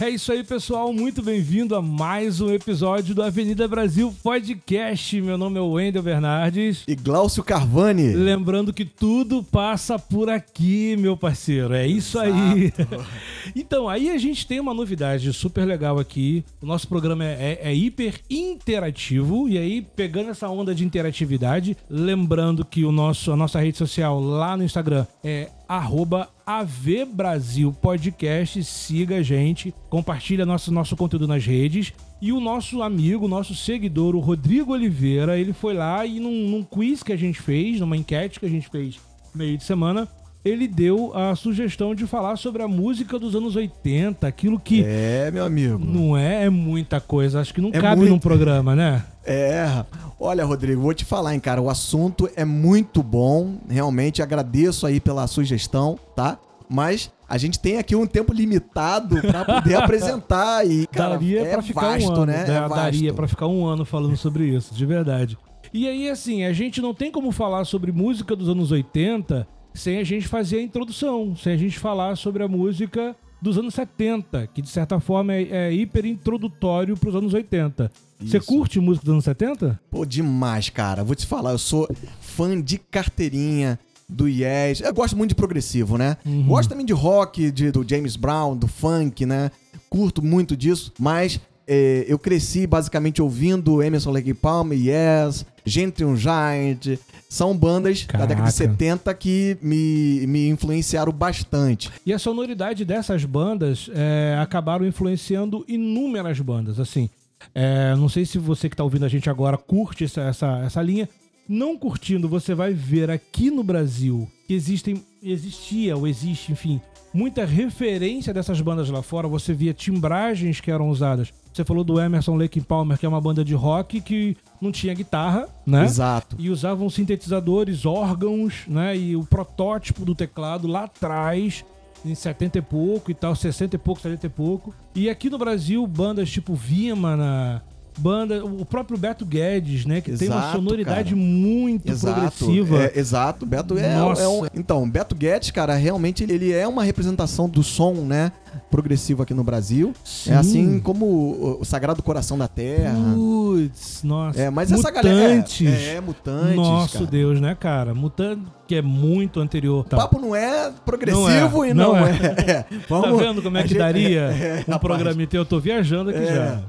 É isso aí, pessoal. Muito bem-vindo a mais um episódio do Avenida Brasil Podcast. Meu nome é Wendel Bernardes. E Glaucio Carvani. Lembrando que tudo passa por aqui, meu parceiro. É isso Exato. aí. então, aí a gente tem uma novidade super legal aqui. O nosso programa é, é, hiper interativo. E aí, pegando essa onda de interatividade, lembrando que o nosso, a nossa rede social lá no Instagram é arroba AV Brasil Podcast. Siga a gente, compartilha nosso, nosso conteúdo nas redes. E o nosso amigo, nosso seguidor, o Rodrigo Oliveira, ele foi lá e num, num quiz que a gente fez, numa enquete que a gente fez meio de semana, ele deu a sugestão de falar sobre a música dos anos 80, aquilo que. É, meu amigo. Não é, é muita coisa. Acho que não é cabe muito... num programa, né? É. Olha, Rodrigo, vou te falar, hein, cara. O assunto é muito bom. Realmente agradeço aí pela sugestão, tá? Mas a gente tem aqui um tempo limitado para poder apresentar e cara, daria é pra ficar vasto, um ano, né? É daria para ficar um ano falando sobre isso, de verdade. E aí, assim, a gente não tem como falar sobre música dos anos 80 sem a gente fazer a introdução, sem a gente falar sobre a música dos anos 70, que de certa forma é, é hiper introdutório para os anos 80. Você curte música dos anos 70? Pô, demais, cara. Vou te falar, eu sou fã de carteirinha, do Yes. Eu gosto muito de progressivo, né? Uhum. Gosto também de rock, de, do James Brown, do funk, né? Curto muito disso, mas é, eu cresci basicamente ouvindo Emerson Lake Palmer, Yes, Gentry Giant. São bandas Caraca. da década de 70 que me, me influenciaram bastante. E a sonoridade dessas bandas é, acabaram influenciando inúmeras bandas. Assim, é, não sei se você que está ouvindo a gente agora curte essa, essa, essa linha. Não curtindo, você vai ver aqui no Brasil que existem, existia ou existe, enfim, muita referência dessas bandas lá fora. Você via timbragens que eram usadas você falou do Emerson Lake Palmer, que é uma banda de rock que não tinha guitarra, né? Exato. E usavam sintetizadores, órgãos, né? E o protótipo do teclado lá atrás, em 70 e pouco e tal, 60 e pouco, 70 e pouco. E aqui no Brasil, bandas tipo Vimana, banda, o próprio Beto Guedes, né, que exato, tem uma sonoridade cara. muito exato, progressiva. É, exato, Beto é, é, um, então, Beto Guedes, cara, realmente ele é uma representação do som, né, progressivo aqui no Brasil. É Sim. É assim como o, Sagrado Coração da Terra. Putz, nossa. É, mas mutantes. essa galera é, é mutantes, Nosso cara. Deus, né, cara? Mutante que é muito anterior. Tá. O papo não é progressivo não é, e não, não é. é. é. Vamos, tá vendo como é que gente, daria é, um programa Eu tô viajando aqui já.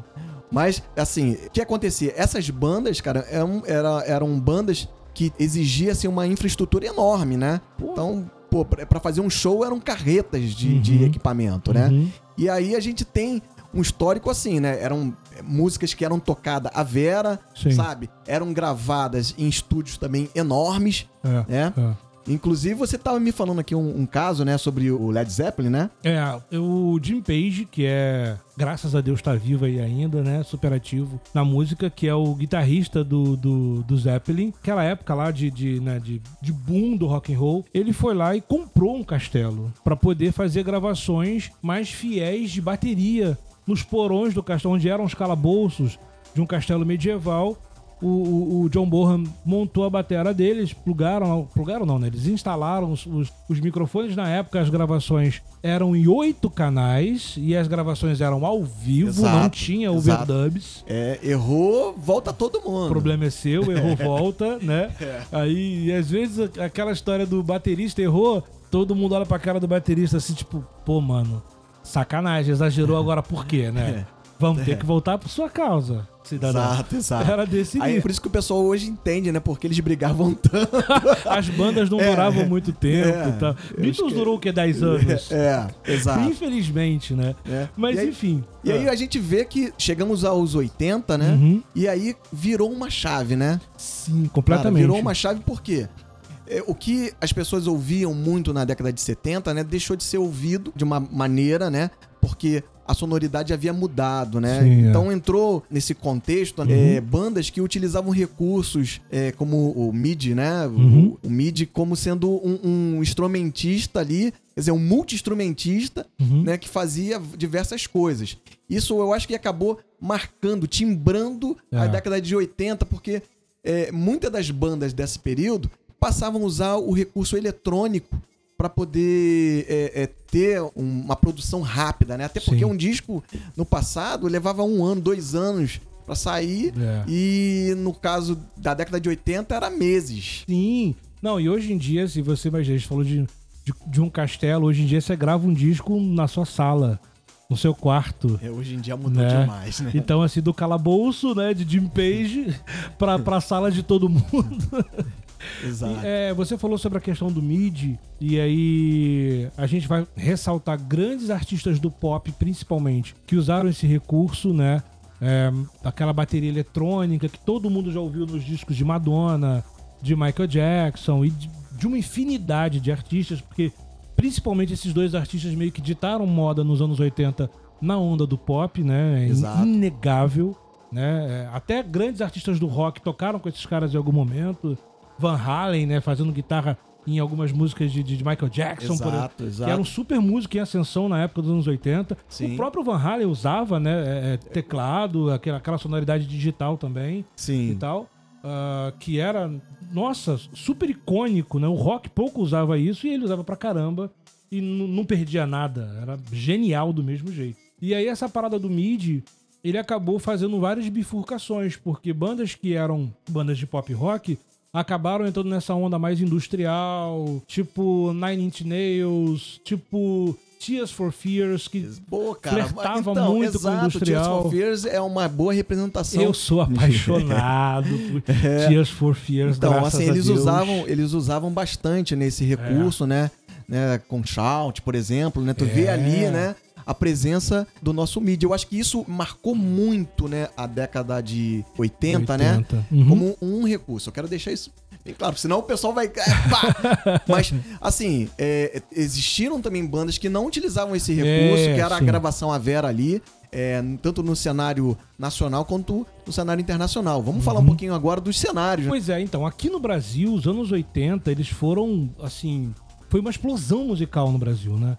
Mas, assim, o que acontecia? Essas bandas, cara, eram, era, eram bandas que exigiam assim, uma infraestrutura enorme, né? Pô. Então, pô, pra fazer um show eram carretas de, uhum. de equipamento, né? Uhum. E aí a gente tem um histórico assim, né? Eram músicas que eram tocadas à vera, Sim. sabe? Eram gravadas em estúdios também enormes, é, né? É. Inclusive, você estava me falando aqui um, um, caso, né, sobre o Led Zeppelin, né? É, o Jim Page, que é, graças a Deus, está vivo aí ainda, né, super ativo na música, que é o guitarrista do, do, do Zeppelin, aquela época lá de, de, né, de, de boom do rock and roll, ele foi lá e comprou um castelo para poder fazer gravações mais fiéis de bateria nos porões do castelo, onde eram os calabouços de um castelo medieval o, o, o, John Bohan montou a bateria deles, plugaram, plugaram não, né? Eles instalaram os, os, os, microfones. Na época, as gravações eram em oito canais e as gravações eram ao vivo, exato, não tinha overdubs. É, errou, volta todo mundo. O problema é seu, errou, volta, né? É. Aí, às vezes, aquela história do baterista errou, todo mundo olha pra cara do baterista assim, tipo, pô, mano, sacanagem, exagerou agora por quê, né? É. Vamos ter é. que voltar por sua causa cidadão. Exato, exato. Era desse Aí, por isso que o pessoal hoje entende, né? Porque eles brigavam tanto. As bandas não é, duravam muito tempo é, tal. Beatles que... durou o quê? 10 anos? É, é, exato. Infelizmente, né? É. Mas e aí, enfim. E aí a gente vê que chegamos aos 80, né? Uhum. E aí virou uma chave, né? Sim, completamente. Cara, virou uma chave por quê? É, o que as pessoas ouviam muito na década de 70, né, deixou de ser ouvido de uma maneira, né? Porque a sonoridade havia mudado, né? Sim, é. então é. entrou nesse contexto uhum. é, bandas que utilizavam recursos é, como o MIDI, né? Uhum. O, o, MIDI como sendo um, um, instrumentista ali, quer dizer, um multi-instrumentista, uhum. né? Que fazia diversas coisas. Isso eu acho que acabou marcando, timbrando a é. década de 80, porque é, muitas das bandas desse período passavam a usar o recurso eletrônico para poder é, é, ter uma produção rápida, né? Até porque Sim. um disco no passado levava um ano, dois anos para sair é. e no caso da década de 80 era meses. Sim. Não, e hoje em dia, se você imagina, a gente falou de, de, de um castelo, hoje em dia você grava um disco na sua sala no seu quarto. É, hoje em dia mudou né? demais, né? Então, assim, do calabouço, né, de Jim Page pra, pra sala de todo mundo. Exato. E, é, você falou sobre a questão do MIDI, e aí a gente vai ressaltar grandes artistas do pop, principalmente, que usaram esse recurso, né? É, aquela bateria eletrônica que todo mundo já ouviu nos discos de Madonna, de Michael Jackson e de, de uma infinidade de artistas, porque principalmente esses dois artistas meio que ditaram moda nos anos 80 na onda do pop, né? É Exato. inegável. Né? É, até grandes artistas do rock tocaram com esses caras em algum momento. Van Halen, né, fazendo guitarra em algumas músicas de, de Michael Jackson, exato, por, exato. que era um super músico em ascensão na época dos anos 80. Sim. O próprio Van Halen usava, né, é, é, teclado, aquela, aquela sonoridade digital também Sim. e tal, uh, que era, nossa, super icônico, né? O rock pouco usava isso e ele usava pra caramba e não perdia nada, era genial do mesmo jeito. E aí essa parada do MIDI, ele acabou fazendo várias bifurcações, porque bandas que eram bandas de pop rock acabaram entrando nessa onda mais industrial, tipo Nine Inch Nails, tipo Tears for Fears, que Boa, cara. flertava então, muito exato, com o industrial. Tears for Fears é uma boa representação. Eu sou apaixonado por é. Tears for Fears, Então, assim, eles usavam, eles usavam bastante nesse recurso, é. né? né? Com Shout, por exemplo, né? Tu é. vê ali, né? A presença do nosso mídia. Eu acho que isso marcou muito, né, a década de 80, 80. né? Uhum. Como um recurso. Eu quero deixar isso bem claro, senão o pessoal vai. É, Mas, assim, é, existiram também bandas que não utilizavam esse recurso, é, que era sim. a gravação a Vera ali. É, tanto no cenário nacional quanto no cenário internacional. Vamos uhum. falar um pouquinho agora dos cenários. Né? Pois é, então, aqui no Brasil, os anos 80, eles foram, assim, foi uma explosão musical no Brasil, né?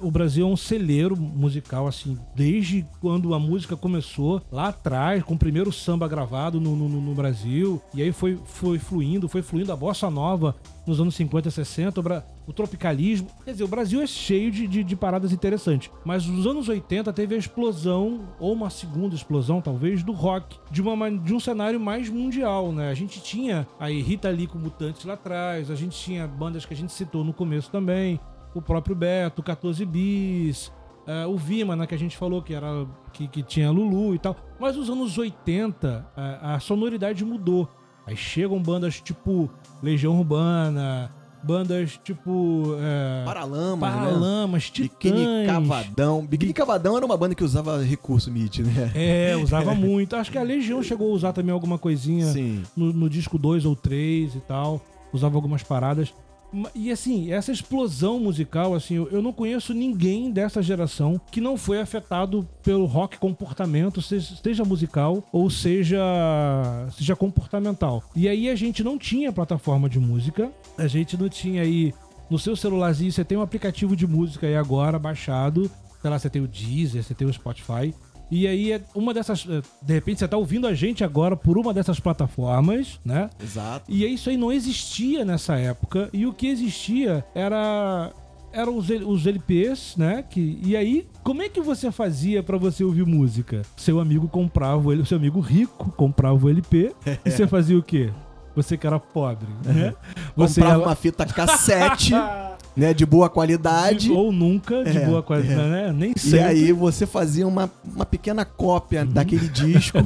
O Brasil é um celeiro musical, assim, desde quando a música começou, lá atrás, com o primeiro samba gravado no, no, no Brasil, e aí foi, foi fluindo, foi fluindo a bossa nova nos anos 50 e 60, o, o tropicalismo. Quer dizer, o Brasil é cheio de, de, de, paradas interessantes. Mas nos anos 80 teve a explosão, ou uma segunda explosão, talvez, do rock, de, uma, de um cenário mais mundial, né? A gente tinha aí Rita Lee com Mutantes lá atrás, a gente tinha bandas que a gente citou no começo também, o próprio Beto, 14 Bis, uh, o Vima, né, que a gente falou que era que, que tinha Lulu e tal. Mas nos anos 80, uh, a sonoridade mudou. Aí chegam bandas tipo Legião Urbana, bandas tipo. É, Paralamas, Paralamas, né? Titãs. Biquíni Cavadão. Biquíni Cavadão era uma banda que usava recurso MIDI, né? É, usava muito. Acho que a Legião chegou a usar também alguma coisinha no, no, disco 2 ou 3 e tal. Usava algumas paradas. E assim, essa explosão musical, assim, eu não conheço ninguém dessa geração que não foi afetado pelo rock comportamento, seja musical ou seja, seja comportamental. E aí a gente não tinha plataforma de música, a gente não tinha aí no seu celularzinho, você tem um aplicativo de música aí agora baixado, sei lá, você tem o Deezer, você tem o Spotify. E aí, é uma dessas. É, de repente, você tá ouvindo a gente agora por uma dessas plataformas, né? Exato. E isso aí não existia nessa época. E o que existia era. Eram os, os LPs, né? Que, e aí, como é que você fazia para você ouvir música? Seu amigo comprava o seu amigo rico comprava o LP. e você fazia o quê? Você que era pobre, né? Você comprava uma fita cassete. né, de boa qualidade. ou nunca de é, boa qualidade, é. né? Nem sei. E aí você fazia uma, uma pequena cópia uhum. daquele disco.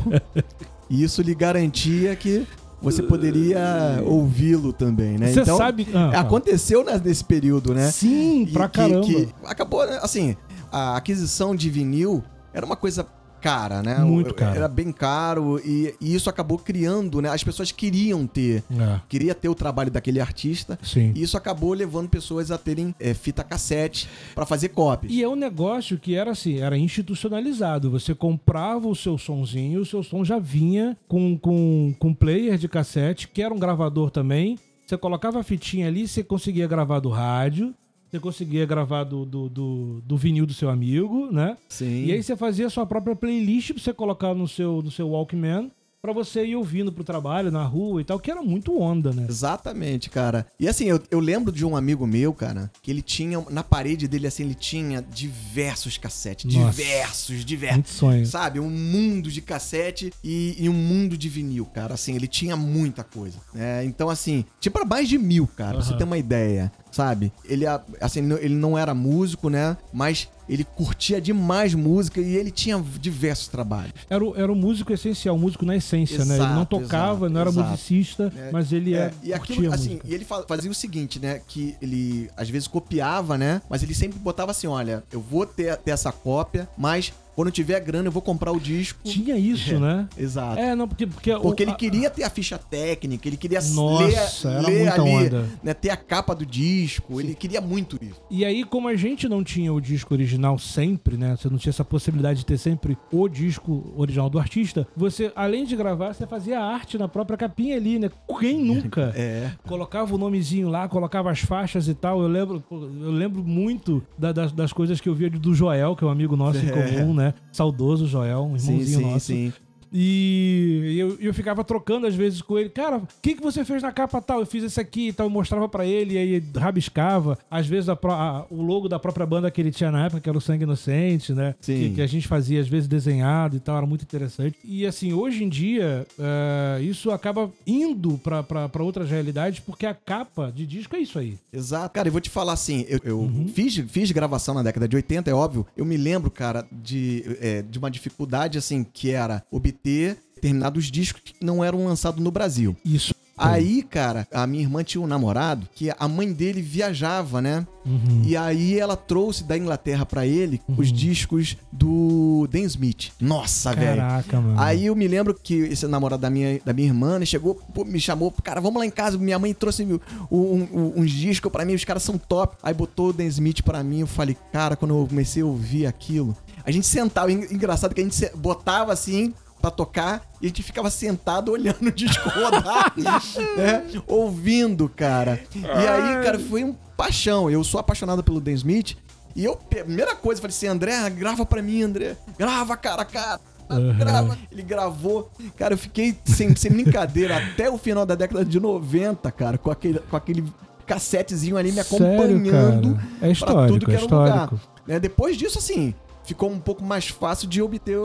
e isso lhe garantia que você poderia ouvi-lo também, né? Você então, sabe. Ah, aconteceu nesse período, né? Sim, pra que, caramba. Que acabou, assim, a aquisição de vinil era uma coisa cara, né? Muito caro. Era bem caro e, e, isso acabou criando, né? As pessoas queriam ter, é. queria ter o trabalho daquele artista. Sim. E isso acabou levando pessoas a terem é, fita cassete para fazer cópias. E é um negócio que era assim, era institucionalizado. Você comprava o seu sonzinho, o seu som já vinha com, com, com player de cassete, que era um gravador também. Você colocava a fitinha ali, você conseguia gravar do rádio você conseguia gravar do, do, do, do, vinil do seu amigo, né? Sim. E aí você fazia a sua própria playlist pra você colocar no seu, no seu Walkman para você ir ouvindo pro trabalho, na rua e tal, que era muito onda, né? Exatamente, cara. E assim, eu, eu lembro de um amigo meu, cara, que ele tinha, na parede dele, assim, ele tinha diversos cassetes. Nossa. Diversos, diversos. Muito sonho. Sabe? Um mundo de cassete e, e, um mundo de vinil, cara. Assim, ele tinha muita coisa. É, então, assim, tinha pra mais de mil, cara, uhum. pra você ter uma ideia sabe? Ele, assim, ele não era músico, né? Mas ele curtia demais música e ele tinha diversos trabalhos. Era o, era o músico essencial, o músico na essência, exato, né? Ele não tocava, exato, não era exato. musicista, é, mas ele é, é e aquilo, assim, e ele fazia o seguinte, né? Que ele às vezes copiava, né? Mas ele sempre botava assim: olha, eu vou ter, ter essa cópia, mas quando tiver grana, eu vou comprar o disco. Tinha isso, é, né? Exato. É, não, porque. Porque, porque o, ele queria ter a ficha técnica, ele queria Nossa, ler, ler ali, onda. Né, ter a capa do disco. Sim. Ele queria muito isso. E aí, como a gente não tinha o disco original sempre, né? Você não tinha essa possibilidade de ter sempre o disco original do artista, você, além de gravar, você fazia arte na própria capinha ali, né? Quem nunca? É. Colocava o nomezinho lá, colocava as faixas e tal. Eu lembro, eu lembro muito da, das, das coisas que eu via do Joel, que é um amigo nosso é. em comum, né? Saudoso Joel, um irmãozinho sim, sim, nosso. Sim. E eu, eu ficava trocando às vezes com ele. Cara, o que, que você fez na capa tal? Eu fiz esse aqui e tal. Eu mostrava para ele e aí rabiscava. Às vezes a, a, o logo da própria banda que ele tinha na época, que era o Sangue Inocente, né? Que, que, a gente fazia às vezes desenhado e tal. Era muito interessante. E assim, hoje em dia, uh, isso acaba indo para outras realidades porque a capa de disco é isso aí. Exato. Cara, eu vou te falar assim, eu, eu uhum. fiz, fiz gravação na década de 80, é óbvio. Eu me lembro, cara, de, é, de uma dificuldade assim, que era obter ter determinados discos que não eram lançados no Brasil. Isso. Aí, cara, a minha irmã tinha um namorado que a mãe dele viajava, né? Uhum. E aí ela trouxe da Inglaterra para ele uhum. os discos do Dan Smith. Nossa, velho. Caraca, mano. Aí eu me lembro que esse namorado da minha, da minha irmã né, chegou, pô, me chamou, cara, vamos lá em casa. Minha mãe trouxe um, um, uns discos para mim, os caras são top. Aí botou o Dan Smith para mim. Eu falei, cara, quando eu comecei a ouvir aquilo, a gente sentava, engraçado que a gente botava assim, para tocar e a gente ficava sentado olhando o disco rodar, né? Ouvindo, cara. E aí, cara, foi um paixão. Eu sou apaixonado pelo Dan Smith. E eu, primeira coisa, falei assim, André, grava pra mim, André. Grava, cara, cara. Uhum. Grava. Ele gravou. Cara, eu fiquei sem, sem brincadeira até o final da década de 90, cara, com aquele, com aquele cassetezinho ali me acompanhando Sério, é histórico, pra tudo que é era histórico. lugar. Né? Depois disso, assim, ficou um pouco mais fácil de obter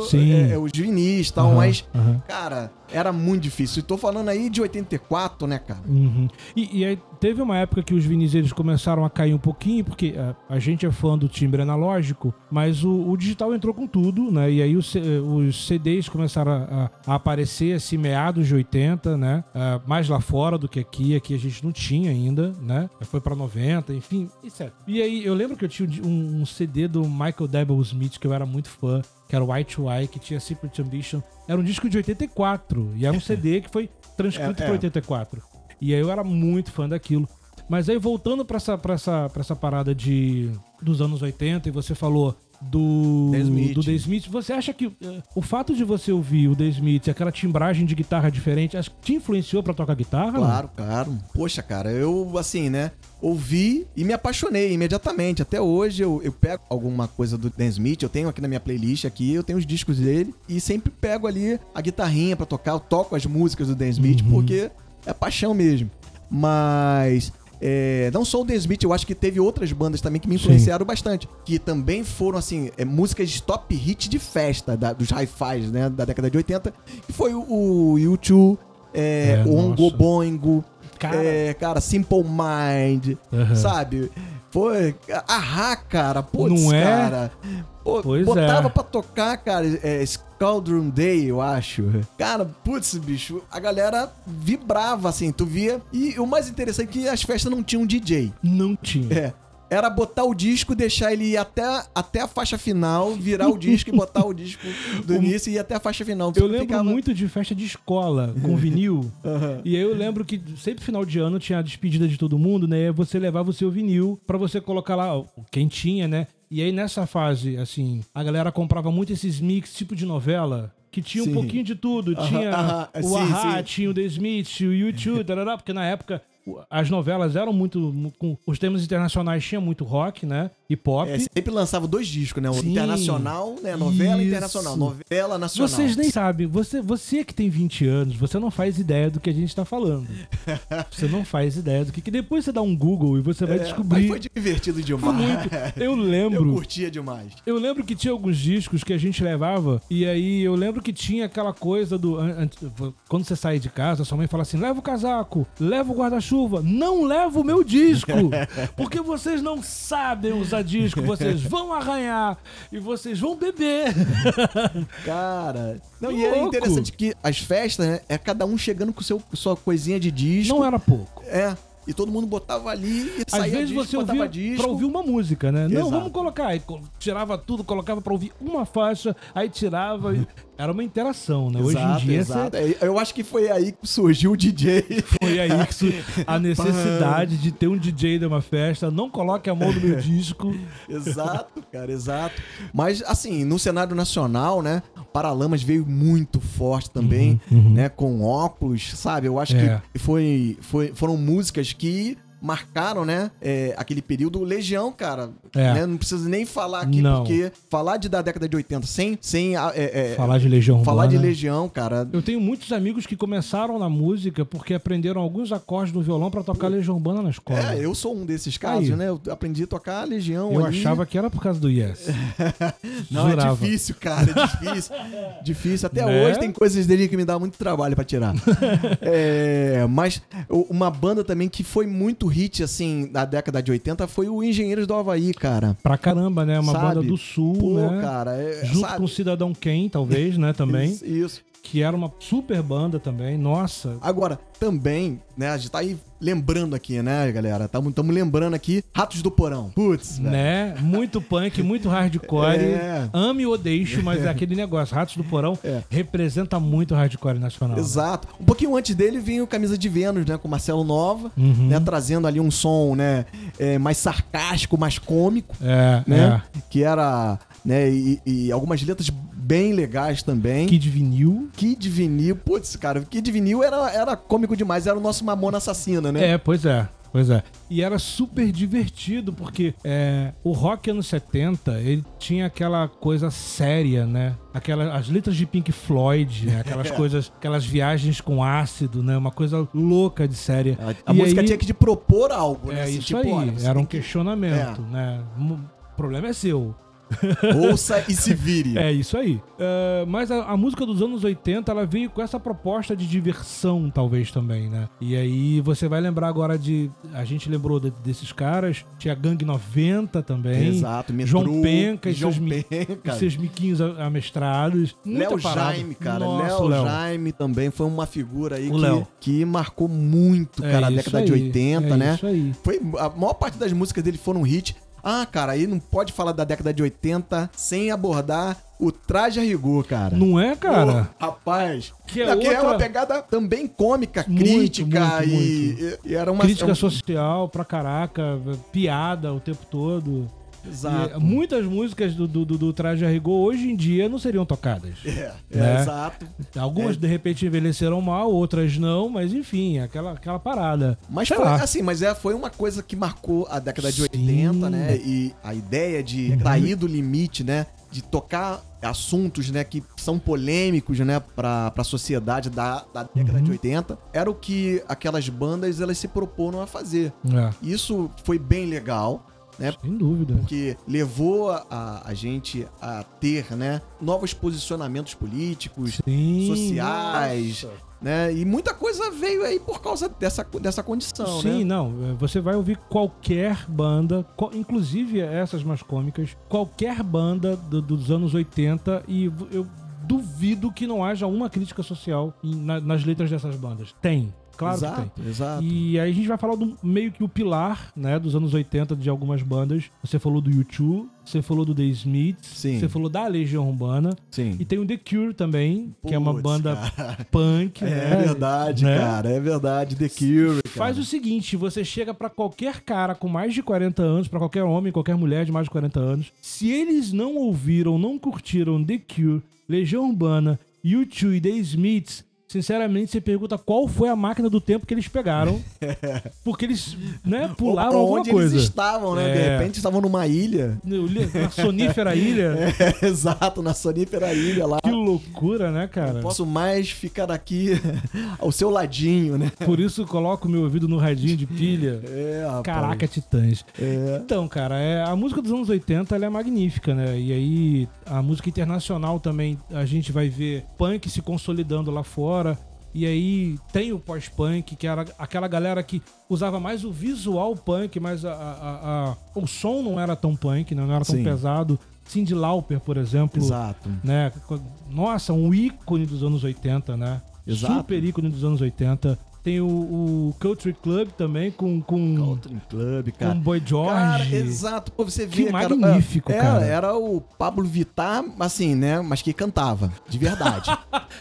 é, os vinis e tal, uhum, mas, uhum. cara, era muito difícil. E tô falando aí de 84, né, cara? Uhum. E, e, aí teve uma época que os vinis eles começaram a cair um pouquinho, porque a, a gente é fã do timbre analógico, mas o, o, digital entrou com tudo, né? E aí os, os CDs começaram a, a, aparecer assim, meados de 80, né? Uh, mais lá fora do que aqui. Aqui a gente não tinha ainda, né? Foi pra 90, enfim, etc. E aí eu lembro que eu tinha um, um CD do Michael Debel Smith, que eu era muito fã que era o White Eye, que tinha Secret Ambition. Era um disco de 84 e era um CD que foi transcrito é, é. para 84. E aí eu era muito fã daquilo. Mas aí voltando para essa, pra essa, pra essa parada de dos anos 80, e você falou do The Smith. do The Smith. Você acha que uh, o fato de você ouvir o The Smith, aquela timbragem de guitarra diferente, te influenciou para tocar guitarra? Claro, não? claro. Poxa, cara, eu assim, né? Ouvi e me apaixonei imediatamente. Até hoje eu, eu pego alguma coisa do Dan Smith, eu tenho aqui na minha playlist aqui, eu tenho os discos dele e sempre pego ali a guitarrinha para tocar, eu toco as músicas do Dan Smith uhum. porque é paixão mesmo. Mas é, não só o The Smith, eu acho que teve outras bandas também que me influenciaram Sim. bastante. Que também foram, assim, é, músicas de top hit de festa da, dos hi-fis, né? Da década de 80. Que foi o, o U2, é, é, o Ongo Boingo, cara. É, cara, Simple Mind, uhum. sabe? Foi. Ahá, cara. Putz, Não é? cara. Pô, pois botava é. pra tocar, cara, é, Scaldron Day, eu acho. Cara, putz, bicho, a galera vibrava, assim, tu via. E o mais interessante é que as festas não tinham DJ. Não tinha. É era botar o disco, deixar ele ir até, até a faixa final, virar o disco e botar o disco do início e ir até a faixa final. Eu lembro ficava... muito de festa de escola com vinil. Uhum. E aí eu lembro que sempre final de ano tinha a despedida de todo mundo, né? Você levava o seu vinil para você colocar lá, quem tinha, né? E aí nessa fase, assim, a galera comprava muito esses mix tipo de novela que tinha sim. um pouquinho de tudo. Tinha uh -huh, uh -huh. o Ahá, tinha o The Smith, o YouTube, tarará, porque na época as novelas eram muito. Com, os temas internacionais tinha muito rock, né? E pop. É, sempre lançava dois discos, né? O Sim. internacional, né? Novela Isso. internacional, novela nacional. Vocês nem sabem. Você, você que tem 20 anos, você não faz ideia do que a gente tá falando. você não faz ideia do que. que depois você dá um Google e você vai é, descobrir. foi divertido demais. Foi muito. Eu lembro. Eu curtia demais. Eu lembro que tinha alguns discos que a gente levava, e aí eu lembro que tinha aquela coisa do. Quando você sai de casa, sua mãe fala assim: leva o casaco, leva o guarda-chuva, não leva o meu disco. porque vocês não sabem usar disco, vocês vão arranhar e vocês vão beber. Cara. Não, e é interessante que as festas, né, é cada um chegando com seu, sua coisinha de disco. Não era pouco. É. E todo mundo botava ali e saía Às vezes disco, você ouvia disco. pra ouvir uma música, né? Exato. Não, vamos colocar. Aí tirava tudo, colocava pra ouvir uma faixa, aí tirava. Era uma interação, né? Exato, Hoje em dia. Exato. Você... Eu acho que foi aí que surgiu o DJ. Foi aí que surgiu a necessidade de ter um DJ de uma festa. Não coloque a mão no meu disco. exato, cara, exato. Mas, assim, no cenário nacional, né? Paralamas veio muito forte também, uhum, uhum. né? Com óculos, sabe? Eu acho é. que foi, foi, foram músicas que marcaram, né? É, aquele período. Legião, cara. É. Né, não preciso nem falar aqui, não. porque falar de da década de 80 sem. sem é, é, falar de Legião Falar de Legião, cara. Eu tenho muitos amigos que começaram na música porque aprenderam alguns acordes no violão para tocar Legião Urbana na escola. É, eu sou um desses casos, Aí. né? Eu aprendi a tocar Legião. Eu ali. achava que era por causa do Yes. não, é Jurava. é difícil, cara. É difícil. difícil. Até né? hoje tem coisas dele que me dá muito trabalho para tirar. é, mas uma banda também que foi muito hit, assim, da década de 80 foi o Engenheiros do Havaí, cara. Pra caramba, né? Uma sabe? banda do Sul, Pô, né? cara. É, Junto sabe? com o Cidadão Ken, talvez, né? Também. isso. isso que era uma super banda também, nossa. Agora, também, né, a gente tá aí lembrando aqui, né, galera? Estamos lembrando aqui Ratos do Porão. Putz, Né? Muito punk, muito hardcore. É. Ame ou deixe, mas é aquele negócio. Ratos do Porão é. representa muito o hardcore nacional. Exato. Né? Um pouquinho antes dele vinha o Camisa de Vênus, né, com Marcelo Nova, uhum. né, trazendo ali um som, né, é, mais sarcástico, mais cômico, é, né, é. que era, né, e, e algumas letras bem legais também. Kid Vinil. Kid Vinil, putz, cara, Kid Vinil era, era cômico demais, era o nosso Mamona Assassina, né? É, pois é. Pois é. E era super divertido, porque é, o rock anos 70, ele tinha aquela coisa séria, né? Aquela, as letras de Pink Floyd, né? aquelas coisas, aquelas viagens com ácido, né? Uma coisa louca de séria. A, a música aí, tinha que te propor algo, né? É assim, isso tipo, aí, olha, era um questionamento, é. né? O problema é seu. Ouça e se vire. É isso aí. Uh, mas a, a, música dos anos 80, ela veio com essa proposta de diversão, talvez também, né? E aí você vai lembrar agora de. A gente lembrou de, desses caras. Tinha Gangue 90 também. Exato, Metrô, João Penca e seus, Penca. seus miquinhos amestrados. Léo Jaime, cara. Léo Jaime também foi uma figura aí que, que, marcou muito, cara, é a década aí, de 80, é né? Isso aí. Foi, a maior parte das músicas dele foram hit. Ah, cara, aí não pode falar da década de 80 sem abordar o traje a rigor, cara. Não é, cara? Oh, rapaz. Que é, outra... é uma pegada também cômica, muito, crítica muito, e, muito. e, era uma crítica social pra caraca, piada o tempo todo. Exato. E muitas músicas do, do, do Traje a Rigor hoje em dia não seriam tocadas. É, é né? exato. Algumas é. de repente envelheceram mal, outras não, mas enfim, aquela, aquela parada. Mas Sei foi lá. assim, mas é, foi uma coisa que marcou a década de Sim. 80, né? E a ideia de uhum. sair do limite, né? De tocar assuntos, né, que são polêmicos, né, pra, pra sociedade da, da década uhum. de 80, era o que aquelas bandas elas se proporam a fazer. É. Isso foi bem legal né? Sem dúvida. Porque levou a, a gente a ter, né, novos posicionamentos políticos, Sim, sociais, nossa. né? E muita coisa veio aí por causa dessa, dessa condição, Sim, né? não. É, você vai ouvir qualquer banda, inclusive essas mais cômicas, qualquer banda do, dos anos 80 e eu duvido que não haja uma crítica social nas letras dessas bandas. Tem. Claro exato, que tem. Exato. E aí a gente vai falar do meio que o pilar, né, dos anos 80 de algumas bandas. Você falou do U2, você falou do The Smiths, Sim. você falou da Legião Urbana. Sim. E tem o The Cure também, Puts, que é uma banda cara. punk. É, né? verdade, né? cara, é verdade. The Cure. Cara. Faz o seguinte, você chega para qualquer cara com mais de 40 anos, para qualquer homem, qualquer mulher de mais de 40 anos, se eles não ouviram, não curtiram The Cure, Legião Urbana, U2 e The Smiths, sinceramente, você pergunta qual foi a máquina do tempo que eles pegaram. porque eles, né, pularam Onde alguma coisa. eles estavam, né? De É. repente estavam numa ilha. Na sonífera ilha. É, exato, na sonífera ilha lá. Que loucura, né, cara? Posso mais ficar aqui ao seu ladinho, né? Por isso coloco meu ouvido no radinho de pilha. É, rapaz. Caraca, Titãs. É. Então, cara, é, a música dos anos 80 ela é magnífica, né? E aí, a música internacional também, a gente vai ver punk se consolidando lá fora. E aí tem o pós-punk, que era aquela galera que usava mais o visual punk, mas a, a- a- o som não era tão punk, né? não era tão Sim. pesado. Cindy Lauper, por exemplo, Exato. né? Nossa, um ícone dos anos 80, né? Exato. Super ícone dos anos 80. Tem o, o Country Club também com, com, Country Club, com cara. Boy George. Cara, exato. Pô, você Que vê, cara. magnífico, é, cara. Era o Pablo Vittar, assim, né? Mas que cantava, de verdade.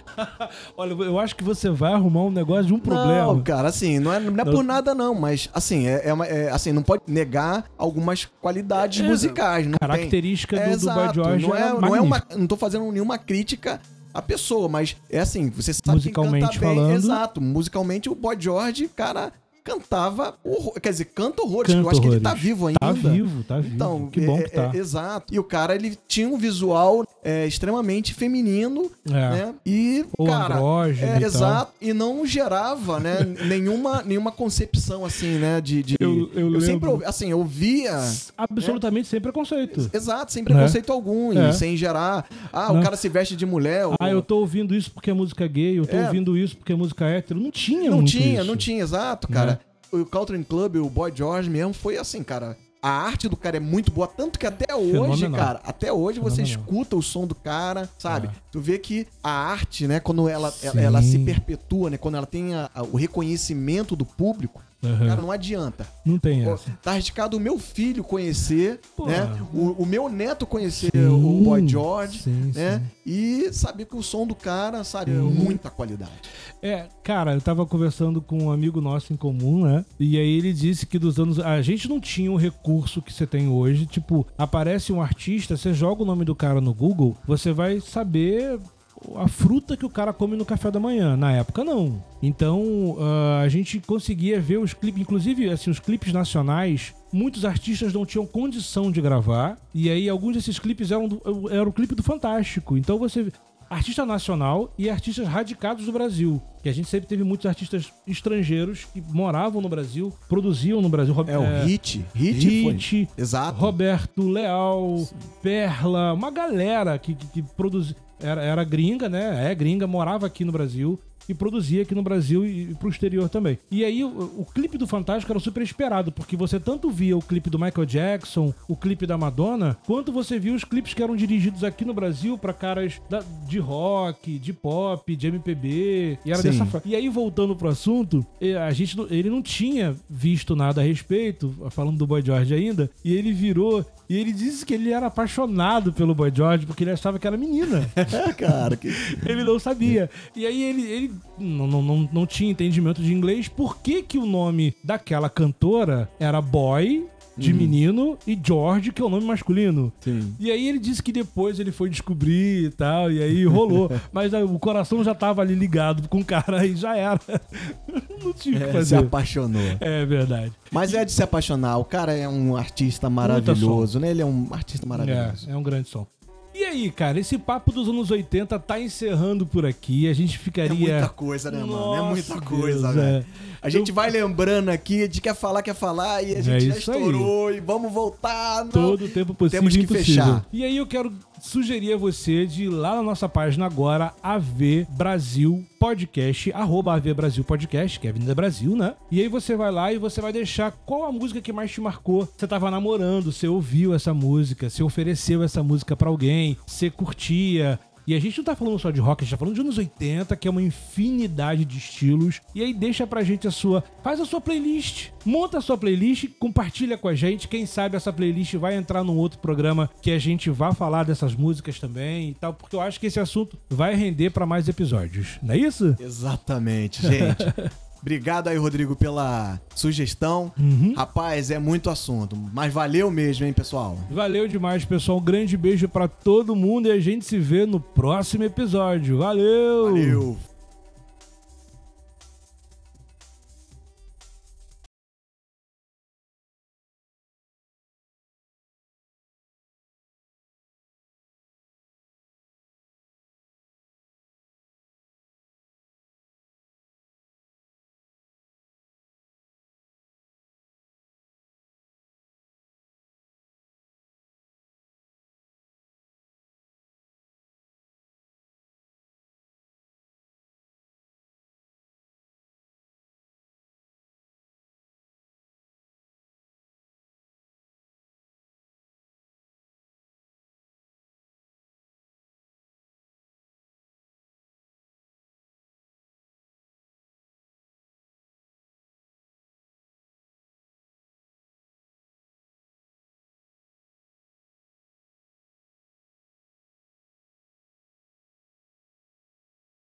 Olha, eu acho que você vai arrumar um negócio de um problema. Não, cara, assim, não é, não é Não. por nada não, mas assim, é, é uma- é, assim, não pode negar algumas qualidades É, musicais, não tem. Característica É, do, do Boy George não é, era não é uma, não tô fazendo nenhuma crítica à pessoa, mas é assim, você sabe Musicalmente que canta bem, falando. exato, musicalmente o Boy George, cara, cantava horror, quer dizer, canta horrores, Canta eu acho que ele tá horrores. vivo ainda. Tá vivo, tá vivo. Então, que bom é- que tá. é- exato. E o cara, ele tinha um visual é, extremamente feminino, É. né? E, Ou cara, é, e exato. E não gerava, né, nenhuma, nenhuma concepção, assim, né, de... de- Eu- eu sempre, lembro. ouvi- assim, eu via... Absolutamente sem preconceito. Exato, sem Né? preconceito algum, É. e sem gerar... Ah, Né? o cara se veste de mulher... ou- Ah, eu tô ouvindo isso porque é música gay, eu tô É. ouvindo isso porque é música hétero. Não tinha Não tinha, isso. não tinha, exato, Né? cara. O Country Club, o Boy George mesmo, foi assim, cara. A arte do cara é muito boa, tanto que até hoje, Fenomenal. cara, até hoje você Fenomenal. escuta o som do cara, sabe? É. Tu vê que a arte, né, quando ela, ela, ela se perpetua, né, quando ela tem a- a- o reconhecimento do público, Aham. cara, não adianta. Não tem essa. tá arriscado o meu filho conhecer, Pô. né? O, o meu neto conhecer Sim, o Boy George, sim, né? sim. E saber que o som do cara, sabe, é muita qualidade. É, cara, eu tava conversando com um amigo nosso em comum, né? E aí ele disse que dos anos. A gente não tinha o recurso que você tem hoje. Tipo, aparece um artista, você joga o nome do cara no Google, você vai saber a fruta que o cara come no café da manhã. Na época, não. Então, ah, a gente conseguia ver os clipes, inclusive, assim, os clipes nacionais. Muitos artistas não tinham condição de gravar. E aí, alguns desses clipes eram, do, era o clipe do Fantástico. Então, você artista nacional e artistas radicados do Brasil. Que a gente sempre teve muitos artistas estrangeiros que moravam no Brasil, produziam no Brasil. Rob- É, o Hit, Hit, Hit, foi. Exato. Roberto Leal, Perla, uma galera que, que, que produzia. Era, era gringa, né? É gringa, morava aqui no Brasil e produzia aqui no Brasil e, e pro exterior também. E aí o, o clipe do Fantástico era super esperado, porque você tanto via o clipe do Michael Jackson, o clipe da Madonna, quanto você via os clipes que eram dirigidos aqui no Brasil pra caras da- de rock, de pop, de MPB. E era Sim. dessa forma. E aí, voltando pro assunto, a gente, ele não tinha visto nada a respeito, falando do Boy George ainda, e ele virou e ele disse que ele era apaixonado pelo Boy George porque ele achava que era menina. cara, que... ele não sabia. E aí ele, ele não, não, não, não tinha entendimento de inglês. Por que, que o nome daquela cantora era Boy, de menino, e George, que é o nome masculino? Sim. E aí ele disse que depois ele foi descobrir e tal, e aí rolou. Mas ah, o coração já tava ali ligado com o cara e já era. Não tinha o que É, se fazer. apaixonou. É verdade. Mas é de se apaixonar. O cara é um artista maravilhoso, né? Ele é um artista maravilhoso. É, é um grande som. E aí, cara, esse papo dos anos 80 tá encerrando por aqui. A gente É ficaria. muita coisa, né, mano? É muita coisa, é. A gente vai lembrando aqui, a gente quer falar, quer falar, e a gente já É aí. estourou, e vamos voltar. Não. Todo o tempo possível Temos que impossível. fechar. E aí eu quero sugerir a você de ir lá na nossa página agora, AV Brasil Podcast, arroba AV Brasil Podcast, que é a Avenida Brasil, né? E aí você vai lá e você vai deixar qual a música que mais te marcou. Você tava namorando, você ouviu essa música, você ofereceu essa música pra alguém, você curtia. E a gente não tá falando só de rock, a gente tá falando de anos 80, que é uma infinidade de estilos. E aí deixa pra gente a sua. Faz a sua playlist. Monta a sua playlist, compartilha com a gente. Quem sabe essa playlist vai entrar num outro programa que a gente vá falar dessas músicas também e tal, porque eu acho que esse assunto vai render pra mais episódios. Não é isso? Exatamente, gente. Obrigado aí, Rodrigo, pela sugestão. Uhum. Rapaz, é muito assunto. Mas valeu mesmo, hein, pessoal? Valeu demais, pessoal. Um grande beijo pra todo mundo e a gente se vê no próximo episódio. Valeu! Valeu.